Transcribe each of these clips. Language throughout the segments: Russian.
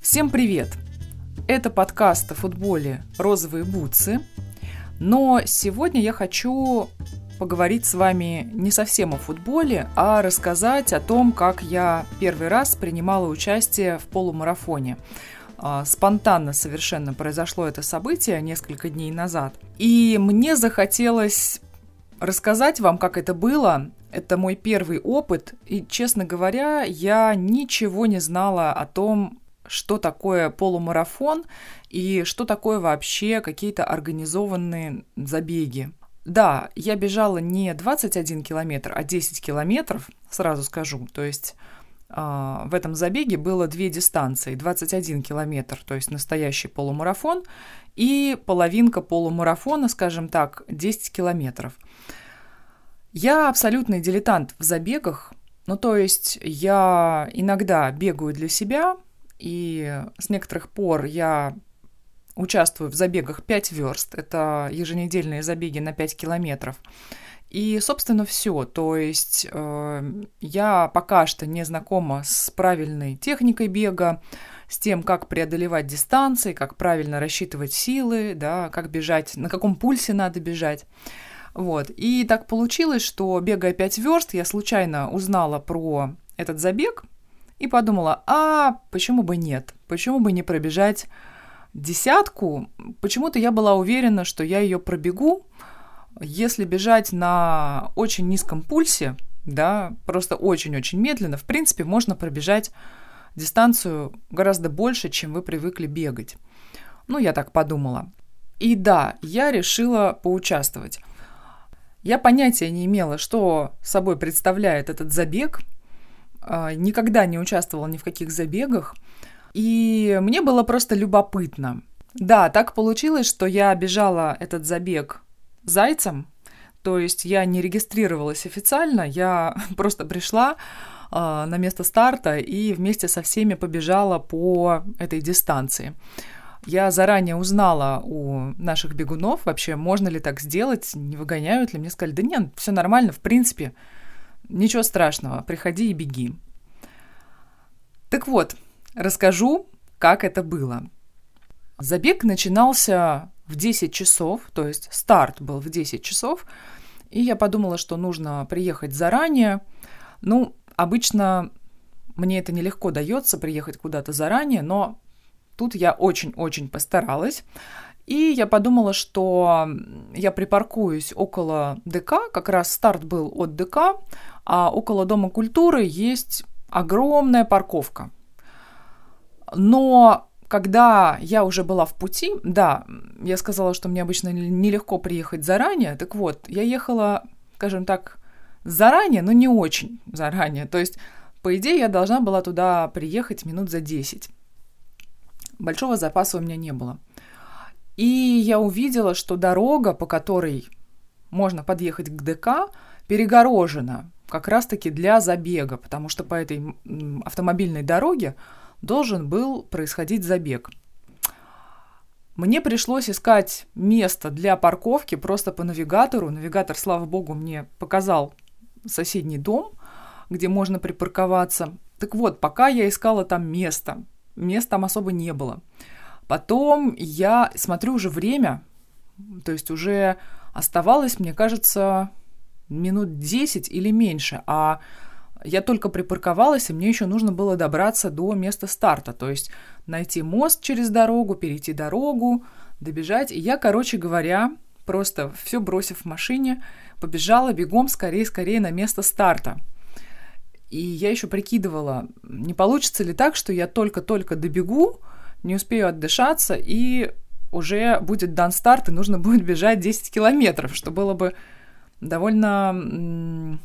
Всем привет! Это подкаст о футболе «Розовые бутсы», но сегодня я хочу поговорить с вами не совсем о футболе, а рассказать о том, как я первый раз принимала участие в полумарафоне. А, спонтанно совершенно произошло это событие несколько дней назад. И мне захотелось рассказать вам, как это было. Это мой первый опыт, и, честно говоря, я ничего не знала о том, что такое полумарафон и что такое вообще какие-то организованные забеги. Да, я бежала не 21 километр, а 10 километров, сразу скажу. То есть э, в этом забеге было две дистанции. 21 километр, то есть настоящий полумарафон, и половинка полумарафона, скажем так, 10 километров. Я абсолютный дилетант в забегах, ну то есть я иногда бегаю для себя, и с некоторых пор я участвую в забегах 5 верст. Это еженедельные забеги на 5 километров. И, собственно, все. То есть э, я пока что не знакома с правильной техникой бега, с тем, как преодолевать дистанции, как правильно рассчитывать силы, да, как бежать, на каком пульсе надо бежать. Вот. И так получилось, что бегая 5 верст, я случайно узнала про этот забег и подумала, а почему бы нет? Почему бы не пробежать десятку, почему-то я была уверена, что я ее пробегу, если бежать на очень низком пульсе, да, просто очень-очень медленно, в принципе, можно пробежать дистанцию гораздо больше, чем вы привыкли бегать. Ну, я так подумала. И да, я решила поучаствовать. Я понятия не имела, что собой представляет этот забег, никогда не участвовала ни в каких забегах – и мне было просто любопытно. Да, так получилось, что я бежала этот забег зайцем, то есть я не регистрировалась официально, я просто пришла э, на место старта и вместе со всеми побежала по этой дистанции. Я заранее узнала у наших бегунов вообще, можно ли так сделать, не выгоняют ли. Мне сказали, да нет, все нормально, в принципе, ничего страшного, приходи и беги. Так вот, Расскажу, как это было. Забег начинался в 10 часов, то есть старт был в 10 часов, и я подумала, что нужно приехать заранее. Ну, обычно мне это нелегко дается, приехать куда-то заранее, но тут я очень-очень постаралась. И я подумала, что я припаркуюсь около ДК, как раз старт был от ДК, а около Дома культуры есть огромная парковка. Но когда я уже была в пути, да, я сказала, что мне обычно нелегко приехать заранее. Так вот, я ехала, скажем так, заранее, но не очень заранее. То есть, по идее, я должна была туда приехать минут за 10. Большого запаса у меня не было. И я увидела, что дорога, по которой можно подъехать к ДК, перегорожена как раз-таки для забега, потому что по этой автомобильной дороге должен был происходить забег. Мне пришлось искать место для парковки просто по навигатору. Навигатор, слава богу, мне показал соседний дом, где можно припарковаться. Так вот, пока я искала там место, места там особо не было. Потом я смотрю уже время, то есть уже оставалось, мне кажется, минут 10 или меньше, а я только припарковалась, и мне еще нужно было добраться до места старта, то есть найти мост через дорогу, перейти дорогу, добежать. И я, короче говоря, просто все бросив в машине, побежала бегом скорее-скорее на место старта. И я еще прикидывала, не получится ли так, что я только-только добегу, не успею отдышаться, и уже будет дан старт, и нужно будет бежать 10 километров, что было бы довольно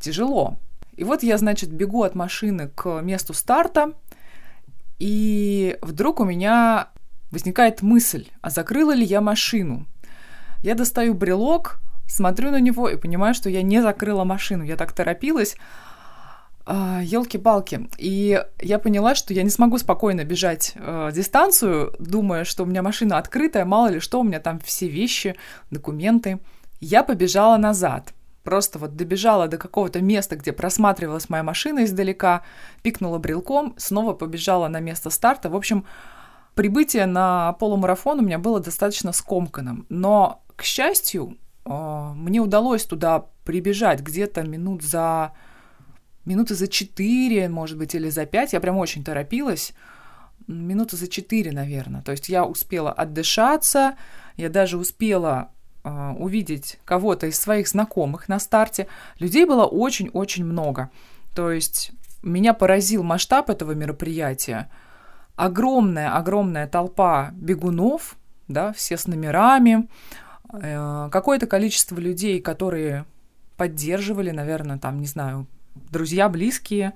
тяжело. И вот я, значит, бегу от машины к месту старта, и вдруг у меня возникает мысль, а закрыла ли я машину? Я достаю брелок, смотрю на него и понимаю, что я не закрыла машину. Я так торопилась, елки-палки. И я поняла, что я не смогу спокойно бежать э, дистанцию, думая, что у меня машина открытая, мало ли что, у меня там все вещи, документы. Я побежала назад. просто вот добежала до какого-то места, где просматривалась моя машина издалека, пикнула брелком, снова побежала на место старта. В общем, прибытие на полумарафон у меня было достаточно скомканным. Но, к счастью, а, мне удалось туда прибежать где-то минут за... Минуты за четыре, может быть, или за пять. Я прям очень торопилась. Минуты за четыре, наверное. То есть я успела отдышаться, я даже успела э, увидеть кого-то из своих знакомых на старте. Людей было очень-очень много. То есть меня поразил масштаб этого мероприятия. Огромная-огромная толпа бегунов, да, все с номерами, э, какое-то количество людей, которые поддерживали, наверное, там, не знаю, друзья, близкие,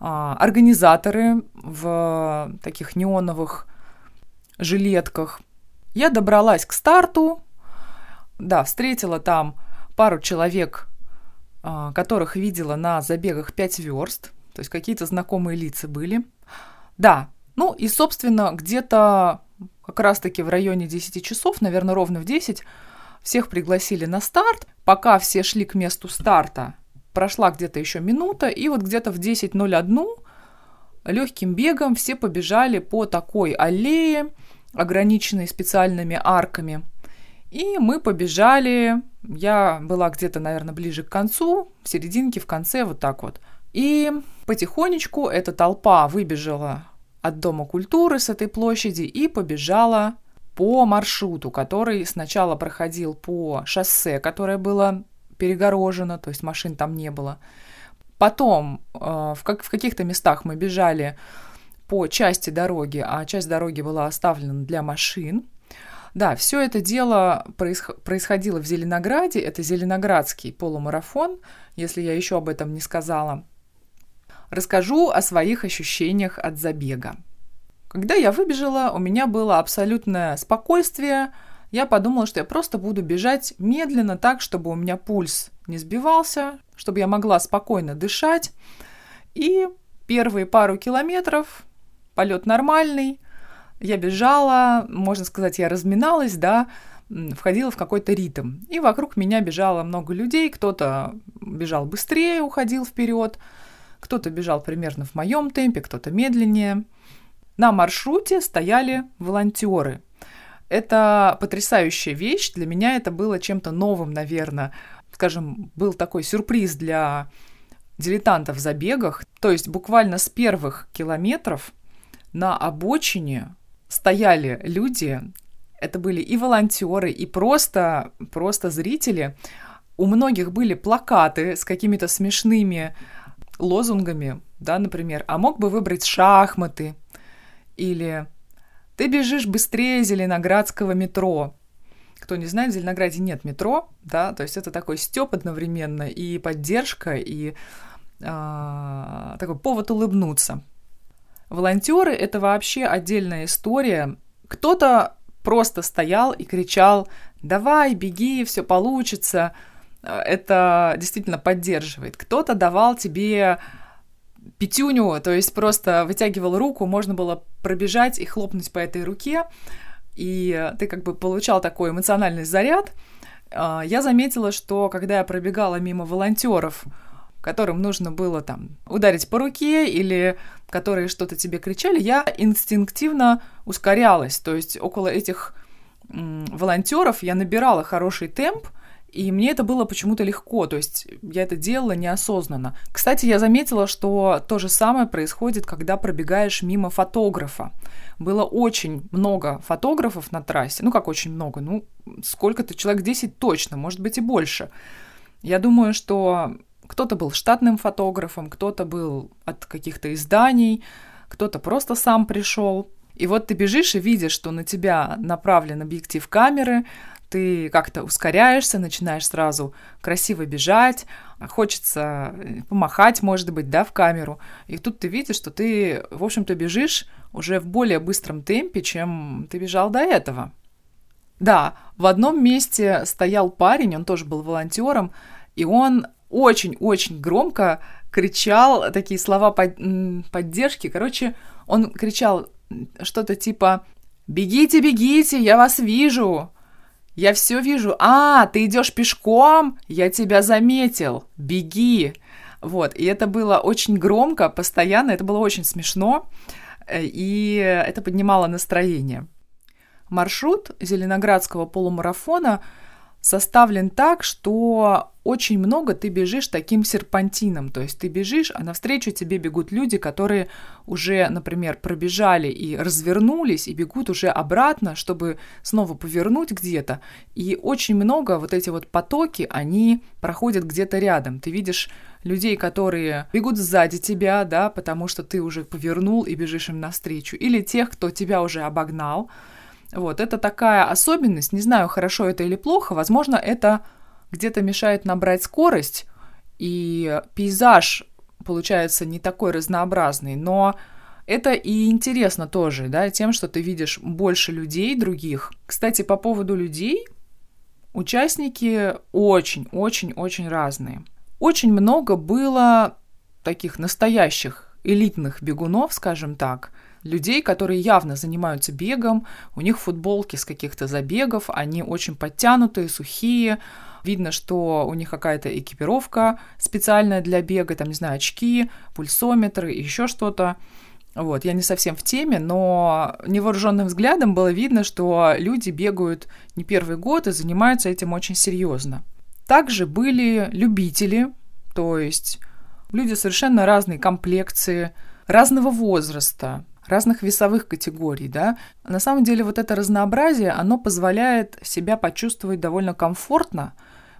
э, организаторы в таких неоновых жилетках. Я добралась к старту, да, встретила там пару человек, э, которых видела на забегах 5 верст, то есть какие-то знакомые лица были. Да, ну и, собственно, где-то как раз-таки в районе 10 часов, наверное, ровно в 10, всех пригласили на старт. Пока все шли к месту старта, прошла где-то еще минута, и вот где-то в 10.01 легким бегом все побежали по такой аллее, ограниченной специальными арками. И мы побежали, я была где-то, наверное, ближе к концу, в серединке, в конце, вот так вот. И потихонечку эта толпа выбежала от Дома культуры с этой площади и побежала по маршруту, который сначала проходил по шоссе, которое было перегорожено, то есть машин там не было. Потом э, в, как, в каких-то местах мы бежали по части дороги, а часть дороги была оставлена для машин. Да, все это дело происходило в Зеленограде. Это Зеленоградский полумарафон, если я еще об этом не сказала. Расскажу о своих ощущениях от забега. Когда я выбежала, у меня было абсолютное спокойствие. Я подумала, что я просто буду бежать медленно так, чтобы у меня пульс не сбивался, чтобы я могла спокойно дышать. И первые пару километров полет нормальный. Я бежала, можно сказать, я разминалась, да, входила в какой-то ритм. И вокруг меня бежало много людей, кто-то бежал быстрее, уходил вперед, кто-то бежал примерно в моем темпе, кто-то медленнее. На маршруте стояли волонтеры. Это потрясающая вещь. Для меня это было чем-то новым, наверное. Скажем, был такой сюрприз для дилетантов в забегах. То есть буквально с первых километров на обочине стояли люди. Это были и волонтеры, и просто, просто зрители. У многих были плакаты с какими-то смешными лозунгами, да, например, а мог бы выбрать шахматы или ты бежишь быстрее Зеленоградского метро. Кто не знает, в Зеленограде нет метро, да, то есть это такой степ одновременно и поддержка, и э, такой повод улыбнуться. Волонтеры это вообще отдельная история. Кто-то просто стоял и кричал: давай, беги, все получится это действительно поддерживает. Кто-то давал тебе пятюню, то есть просто вытягивал руку, можно было пробежать и хлопнуть по этой руке, и ты как бы получал такой эмоциональный заряд. А, я заметила, что когда я пробегала мимо волонтеров, которым нужно было там ударить по руке или которые что-то тебе кричали, я инстинктивно ускорялась. То есть около этих волонтеров я набирала хороший темп, и мне это было почему-то легко, то есть я это делала неосознанно. Кстати, я заметила, что то же самое происходит, когда пробегаешь мимо фотографа. Было очень много фотографов на трассе, ну как очень много, ну сколько-то, человек 10 точно, может быть и больше. Я думаю, что кто-то был штатным фотографом, кто-то был от каких-то изданий, кто-то просто сам пришел. И вот ты бежишь и видишь, что на тебя направлен объектив камеры, ты как-то ускоряешься, начинаешь сразу красиво бежать, хочется э, помахать, может быть, да, в камеру. И тут ты видишь, что ты, в общем-то, бежишь уже в более быстром темпе, чем ты бежал до этого. Да, в одном месте стоял парень, он тоже был волонтером, и он очень-очень громко кричал такие слова под, поддержки. Короче, он кричал что-то типа «Бегите, бегите, я вас вижу!» Я все вижу. А, ты идешь пешком? Я тебя заметил. Беги. Вот. И это было очень громко, постоянно. Это было очень смешно. Э, и это поднимало настроение. Маршрут Зеленоградского полумарафона составлен так, что очень много ты бежишь таким серпантином. То есть ты бежишь, а навстречу тебе бегут люди, которые уже, например, пробежали и развернулись, и бегут уже обратно, чтобы снова повернуть где-то. И очень много вот эти вот потоки, они проходят где-то рядом. Ты видишь людей, которые бегут сзади тебя, да, потому что ты уже повернул и бежишь им навстречу, или тех, кто тебя уже обогнал. Вот, это такая особенность, не знаю, хорошо это или плохо, возможно, это где-то мешает набрать скорость, и пейзаж получается не такой разнообразный, но это и интересно тоже, да, тем, что ты видишь больше людей других. Кстати, по поводу людей, участники очень-очень-очень разные. Очень много было таких настоящих элитных бегунов, скажем так, людей, которые явно занимаются бегом, у них футболки с каких-то забегов, они очень подтянутые, сухие, видно, что у них какая-то экипировка специальная для бега, там, не знаю, очки, пульсометры, еще что-то. Вот, я не совсем в теме, но невооруженным взглядом было видно, что люди бегают не первый год и занимаются этим очень серьезно. Также были любители, то есть люди совершенно разной комплекции, разного возраста, разных весовых категорий, да. На самом деле вот это разнообразие, оно позволяет себя почувствовать довольно комфортно,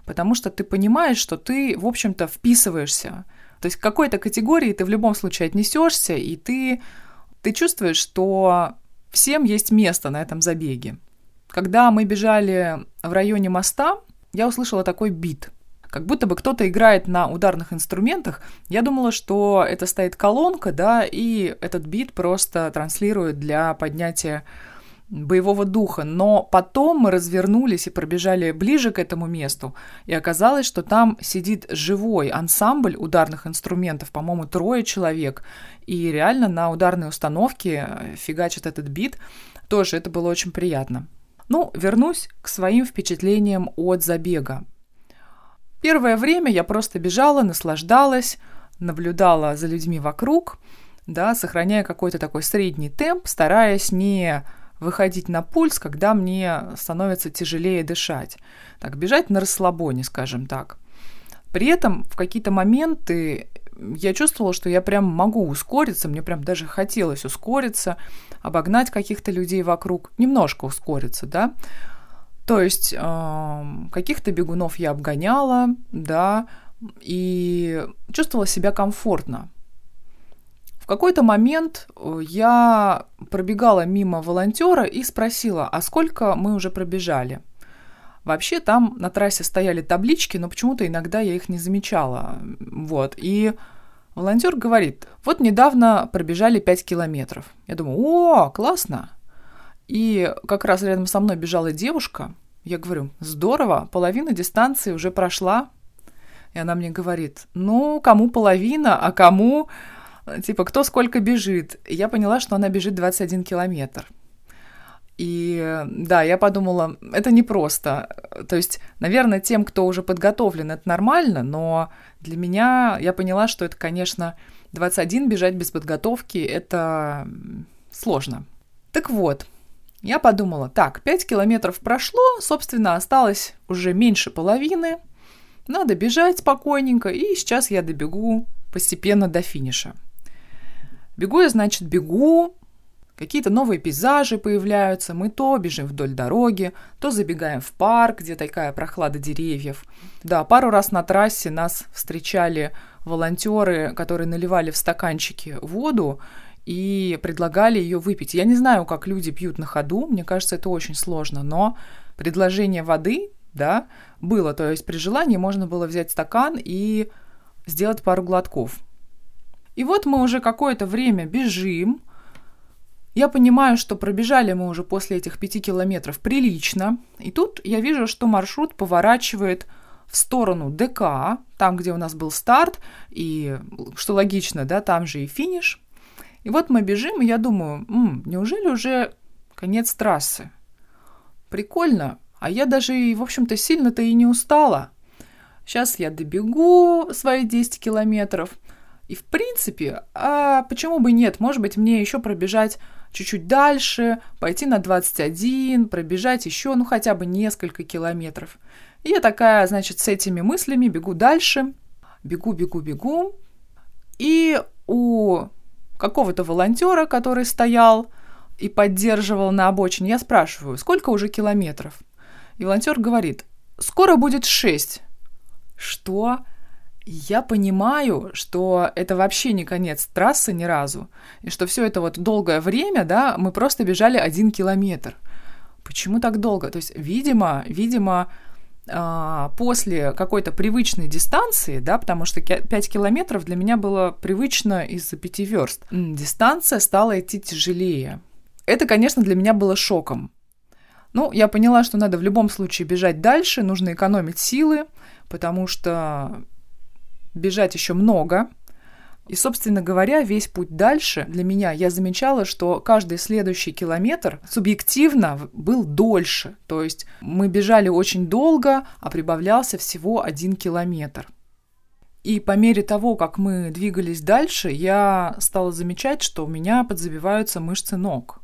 потому что ты понимаешь, что ты, в общем-то, вписываешься. То есть к какой-то категории ты в любом случае отнесешься, и ты, ты чувствуешь, что всем есть место на этом забеге. Когда мы бежали в районе моста, я услышала такой бит – как будто бы кто-то играет на ударных инструментах. Я думала, что это стоит колонка, да, и этот бит просто транслирует для поднятия боевого духа. Но потом мы развернулись и пробежали ближе к этому месту, и оказалось, что там сидит живой ансамбль ударных инструментов, по-моему, трое человек, и реально на ударной установке фигачит этот бит. Тоже это было очень приятно. Ну, вернусь к своим впечатлениям от забега. Первое время я просто бежала, наслаждалась, наблюдала за людьми вокруг, да, сохраняя какой-то такой средний темп, стараясь не выходить на пульс, когда мне становится тяжелее дышать. Так, бежать на расслабоне, скажем так. При этом в какие-то моменты я чувствовала, что я прям могу ускориться, мне прям даже хотелось ускориться, обогнать каких-то людей вокруг, немножко ускориться, да, то есть каких-то бегунов я обгоняла, да, и чувствовала себя комфортно. В какой-то момент э, я пробегала мимо волонтера и спросила, а сколько мы уже пробежали? Вообще там на трассе стояли таблички, но почему-то иногда я их не замечала. Вот. И волонтер говорит, вот недавно пробежали 5 километров. Я думаю, о, классно. И как раз рядом со мной бежала девушка. Я говорю, здорово, половина дистанции уже прошла. И она мне говорит, ну, кому половина, а кому, типа, кто сколько бежит. И я поняла, что она бежит 21 километр. И да, я подумала, это непросто. То есть, наверное, тем, кто уже подготовлен, это нормально, но для меня я поняла, что это, конечно, 21 бежать без подготовки, это сложно. Так вот, я подумала, так, 5 километров прошло, собственно, осталось уже меньше половины. Надо бежать спокойненько, и сейчас я добегу постепенно до финиша. Бегу я, значит, бегу, какие-то новые пейзажи появляются, мы то бежим вдоль дороги, то забегаем в парк, где такая прохлада деревьев. Да, пару раз на трассе нас встречали волонтеры, которые наливали в стаканчики воду, и предлагали ее выпить. Я не знаю, как люди пьют на ходу, мне кажется, это очень сложно, но предложение воды, да, было. То есть при желании можно было взять стакан и сделать пару глотков. И вот мы уже какое-то время бежим. Я понимаю, что пробежали мы уже после этих пяти километров прилично. И тут я вижу, что маршрут поворачивает в сторону ДК, там, где у нас был старт, и, что логично, да, там же и финиш – и вот мы бежим, и я думаю, М, неужели уже конец трассы? Прикольно. а я даже, в общем-то, сильно-то и не устала. Сейчас я добегу свои 10 километров. И, в принципе, а почему бы нет? Может быть, мне еще пробежать чуть-чуть дальше, пойти на 21, пробежать еще, ну, хотя бы несколько километров. И я такая, значит, с этими мыслями бегу дальше, бегу, бегу, бегу. И у какого-то волонтера, который стоял и поддерживал на обочине, я спрашиваю, сколько уже километров? И волонтер говорит, скоро будет 6. Что? Я понимаю, что это вообще не конец трассы ни разу, и что все это вот долгое время, да, мы просто бежали один километр. Почему так долго? То есть, видимо, видимо, после какой-то привычной дистанции, да, потому что 5 километров для меня было привычно из-за 5 верст, дистанция стала идти тяжелее. Это, конечно, для меня было шоком. Ну, я поняла, что надо в любом случае бежать дальше, нужно экономить силы, потому что бежать еще много. И, собственно говоря, весь путь дальше для меня я замечала, что каждый следующий километр субъективно был дольше. То есть мы бежали очень долго, а прибавлялся всего один километр. И по мере того, как мы двигались дальше, я стала замечать, что у меня подзабиваются мышцы ног.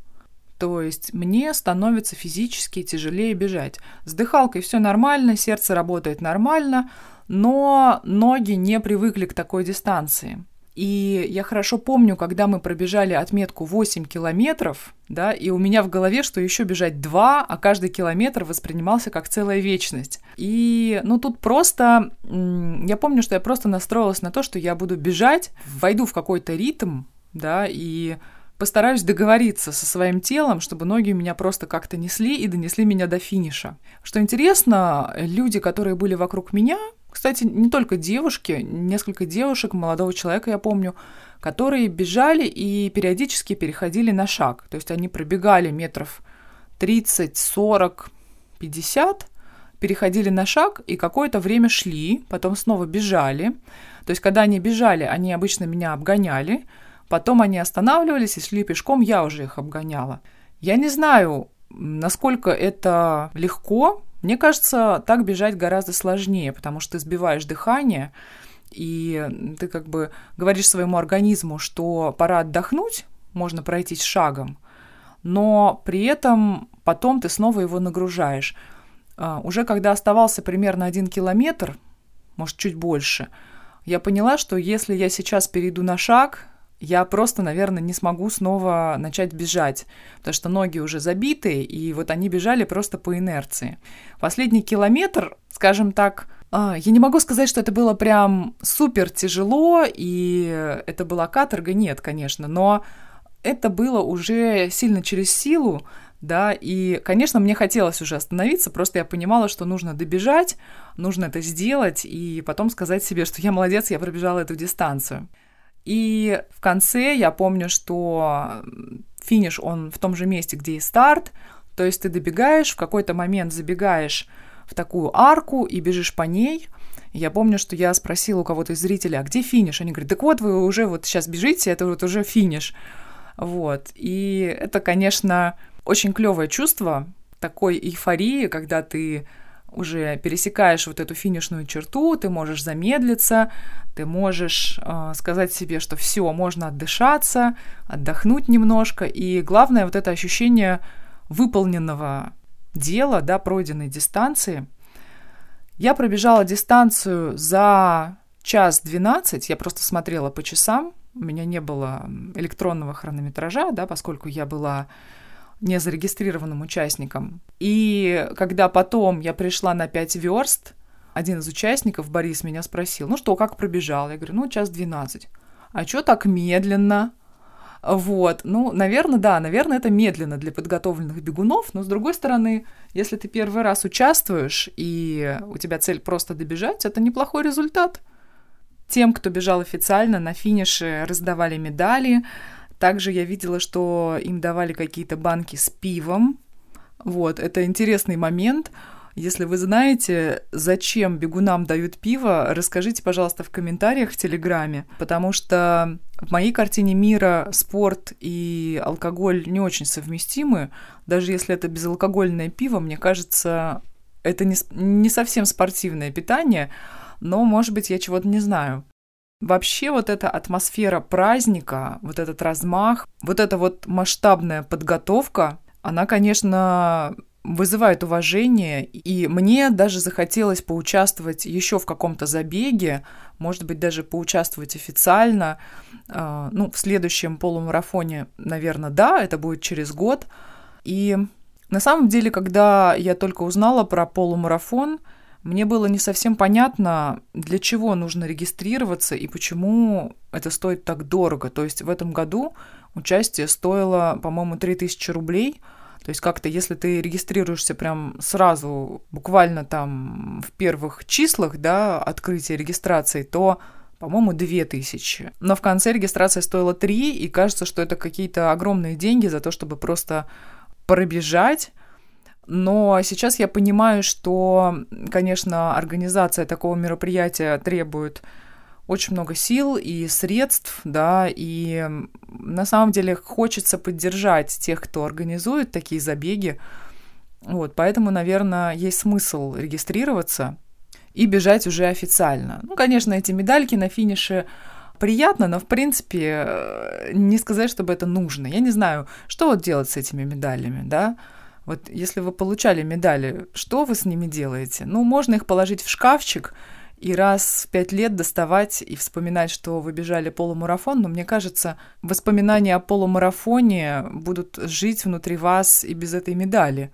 То есть мне становится физически тяжелее бежать. С дыхалкой все нормально, сердце работает нормально, но ноги не привыкли к такой дистанции. И я хорошо помню, когда мы пробежали отметку 8 километров, да, и у меня в голове, что еще бежать 2, а каждый километр воспринимался как целая вечность. И, ну, тут просто, я помню, что я просто настроилась на то, что я буду бежать, войду в какой-то ритм, да, и постараюсь договориться со своим телом, чтобы ноги меня просто как-то несли и донесли меня до финиша. Что интересно, люди, которые были вокруг меня, кстати, не только девушки, несколько девушек, молодого человека, я помню, которые бежали и периодически переходили на шаг. То есть они пробегали метров 30, 40, 50, переходили на шаг и какое-то время шли, потом снова бежали. То есть когда они бежали, они обычно меня обгоняли, потом они останавливались и шли пешком, я уже их обгоняла. Я не знаю, насколько это легко, мне кажется, так бежать гораздо сложнее, потому что ты сбиваешь дыхание, и ты как бы говоришь своему организму, что пора отдохнуть, можно пройтись шагом, но при этом потом ты снова его нагружаешь. А, уже когда оставался примерно один километр, может, чуть больше, я поняла, что если я сейчас перейду на шаг, я просто, наверное, не смогу снова начать бежать, потому что ноги уже забиты, и вот они бежали просто по инерции. Последний километр, скажем так, а, я не могу сказать, что это было прям супер тяжело, и это была каторга, нет, конечно, но это было уже сильно через силу, да, и, конечно, мне хотелось уже остановиться, просто я понимала, что нужно добежать, нужно это сделать, и потом сказать себе, что я молодец, я пробежала эту дистанцию. И в конце я помню, что финиш, он в том же месте, где и старт, то есть ты добегаешь, в какой-то момент забегаешь в такую арку и бежишь по ней. Я помню, что я спросила у кого-то из зрителей, а где финиш? Они говорят, так вот вы уже вот сейчас бежите, это вот уже финиш. Вот. И это, конечно, очень клевое чувство такой эйфории, когда ты уже пересекаешь вот эту финишную черту, ты можешь замедлиться, ты можешь э, сказать себе, что все, можно отдышаться, отдохнуть немножко, и главное вот это ощущение выполненного дела, да, пройденной дистанции. Я пробежала дистанцию за час 12, я просто смотрела по часам, у меня не было электронного хронометража, да, поскольку я была незарегистрированным участником. И когда потом я пришла на 5 верст, один из участников, Борис, меня спросил, ну что, как пробежал? Я говорю, ну, час 12. А что так медленно? Вот, ну, наверное, да, наверное, это медленно для подготовленных бегунов, но с другой стороны, если ты первый раз участвуешь и у тебя цель просто добежать, это неплохой результат. Тем, кто бежал официально, на финише раздавали медали, также я видела, что им давали какие-то банки с пивом. Вот, это интересный момент. Если вы знаете, зачем бегунам дают пиво, расскажите, пожалуйста, в комментариях в Телеграме, потому что в моей картине мира спорт и алкоголь не очень совместимы. Даже если это безалкогольное пиво, мне кажется, это не, не совсем спортивное питание, но, может быть, я чего-то не знаю. Вообще вот эта атмосфера праздника, вот этот размах, вот эта вот масштабная подготовка, она, конечно, вызывает уважение, и мне даже захотелось поучаствовать еще в каком-то забеге, может быть, даже поучаствовать официально. А, ну, в следующем полумарафоне, наверное, да, это будет через год. И на самом деле, когда я только узнала про полумарафон, мне было не совсем понятно, для чего нужно регистрироваться и почему это стоит так дорого. То есть в этом году участие стоило, по-моему, 3000 рублей. То есть как-то, если ты регистрируешься прям сразу, буквально там в первых числах, да, открытия регистрации, то по-моему, 2000. Но в конце регистрация стоила 3, и кажется, что это какие-то огромные деньги за то, чтобы просто пробежать. Но сейчас я понимаю, что, конечно, организация такого мероприятия требует очень много сил и средств, да, и на самом деле хочется поддержать тех, кто организует такие забеги. Вот, поэтому, наверное, есть смысл регистрироваться и бежать уже официально. Ну, конечно, эти медальки на финише приятно, но, в принципе, э, не сказать, чтобы это нужно. Я не знаю, что вот делать с этими медалями, да? Вот если вы получали медали, что вы с ними делаете? Ну, можно их положить в шкафчик и раз в пять лет доставать и вспоминать, что вы бежали полумарафон, но мне кажется, воспоминания о полумарафоне будут жить внутри вас и без этой медали.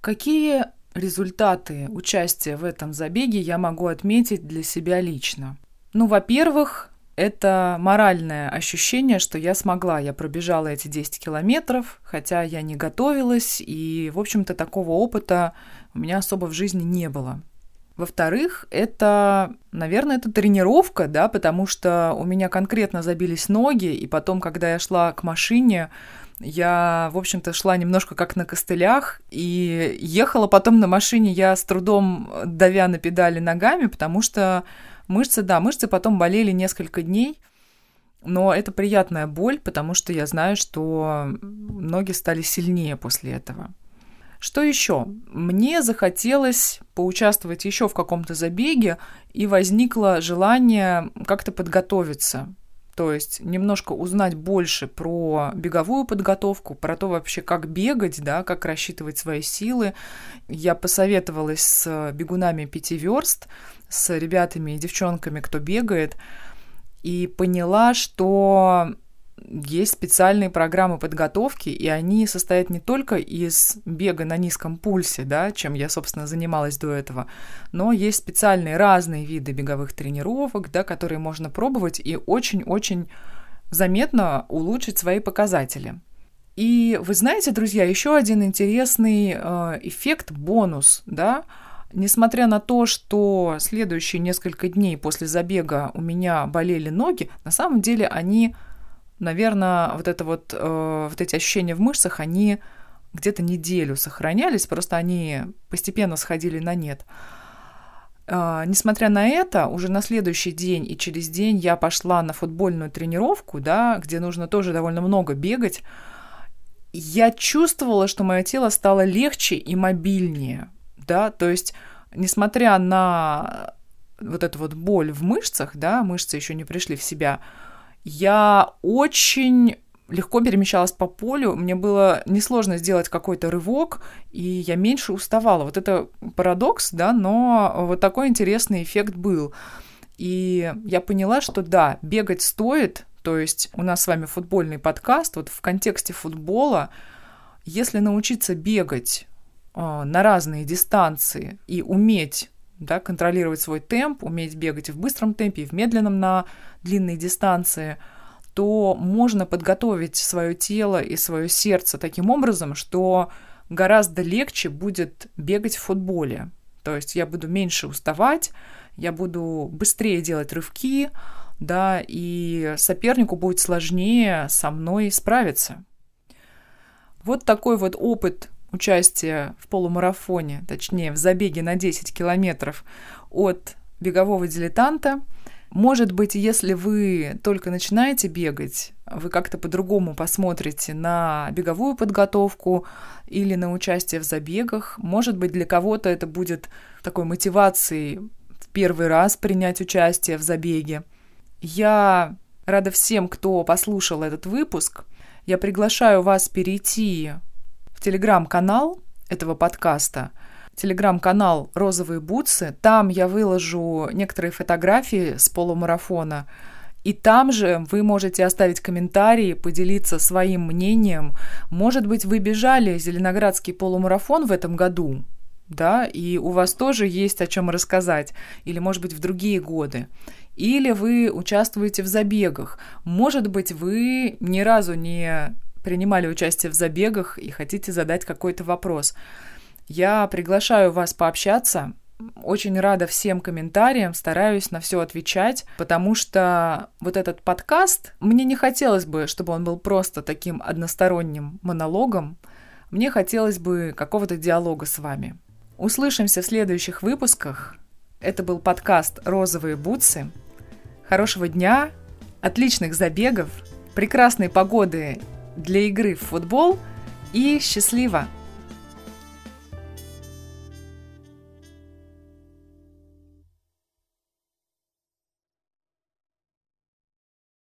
Какие результаты участия в этом забеге я могу отметить для себя лично? Ну, во-первых, это моральное ощущение, что я смогла. Я пробежала эти 10 километров, хотя я не готовилась, и, в общем-то, такого опыта у меня особо в жизни не было. Во-вторых, это, наверное, это тренировка, да, потому что у меня конкретно забились ноги, и потом, когда я шла к машине, я, в общем-то, шла немножко как на костылях, и ехала потом на машине я с трудом давя на педали ногами, потому что Мышцы, да, мышцы потом болели несколько дней, но это приятная боль, потому что я знаю, что ноги стали сильнее после этого. Что еще? Мне захотелось поучаствовать еще в каком-то забеге, и возникло желание как-то подготовиться. То есть немножко узнать больше про беговую подготовку, про то вообще, как бегать, да, как рассчитывать свои силы. Я посоветовалась с бегунами пяти верст, с ребятами и девчонками, кто бегает, и поняла, что есть специальные программы подготовки, и они состоят не только из бега на низком пульсе, да, чем я, собственно, занималась до этого, но есть специальные разные виды беговых тренировок, да, которые можно пробовать и очень-очень заметно улучшить свои показатели. И вы знаете, друзья, еще один интересный э, эффект, бонус, да, Несмотря на то, что следующие несколько дней после забега у меня болели ноги, на самом деле они, наверное, вот это вот, э, вот эти ощущения в мышцах, они где-то неделю сохранялись, просто они постепенно сходили на нет. Э, несмотря на это, уже на следующий день и через день я пошла на футбольную тренировку, да, где нужно тоже довольно много бегать. Я чувствовала, что мое тело стало легче и мобильнее да, то есть, несмотря на вот эту вот боль в мышцах, да, мышцы еще не пришли в себя, я очень легко перемещалась по полю, мне было несложно сделать какой-то рывок, и я меньше уставала. Вот это парадокс, да, но вот такой интересный эффект был. И я поняла, что да, бегать стоит, то есть у нас с вами футбольный подкаст, вот в контексте футбола, если научиться бегать а, на разные дистанции и уметь да, контролировать свой темп, уметь бегать в быстром темпе, и в медленном на длинной дистанции, то можно подготовить свое тело и свое сердце таким образом, что гораздо легче будет бегать в футболе. То есть я буду меньше уставать, я буду быстрее делать рывки, да, и сопернику будет сложнее со мной справиться. Вот такой вот опыт участие в полумарафоне, точнее в забеге на 10 километров от бегового дилетанта. Может быть, если вы только начинаете бегать, вы как-то по-другому посмотрите на беговую подготовку или на участие в забегах. Может быть, для кого-то это будет такой мотивацией в первый раз принять участие в забеге. Я рада всем, кто послушал этот выпуск. Я приглашаю вас перейти телеграм-канал этого подкаста – телеграм-канал «Розовые бутсы». Там я выложу некоторые фотографии с полумарафона. И там же вы можете оставить комментарии, поделиться своим мнением. Может быть, вы бежали Зеленоградский полумарафон в этом году, да, и у вас тоже есть о чем рассказать, или, может быть, в другие годы. Или вы участвуете в забегах. Может быть, вы ни разу не принимали участие в забегах и хотите задать какой-то вопрос. Я приглашаю вас пообщаться. Очень рада всем комментариям, стараюсь на все отвечать, потому что вот этот подкаст, мне не хотелось бы, чтобы он был просто таким односторонним монологом. Мне хотелось бы какого-то диалога с вами. Услышимся в следующих выпусках. Это был подкаст «Розовые бутсы». Хорошего дня, отличных забегов, прекрасной погоды для игры в футбол и счастливо!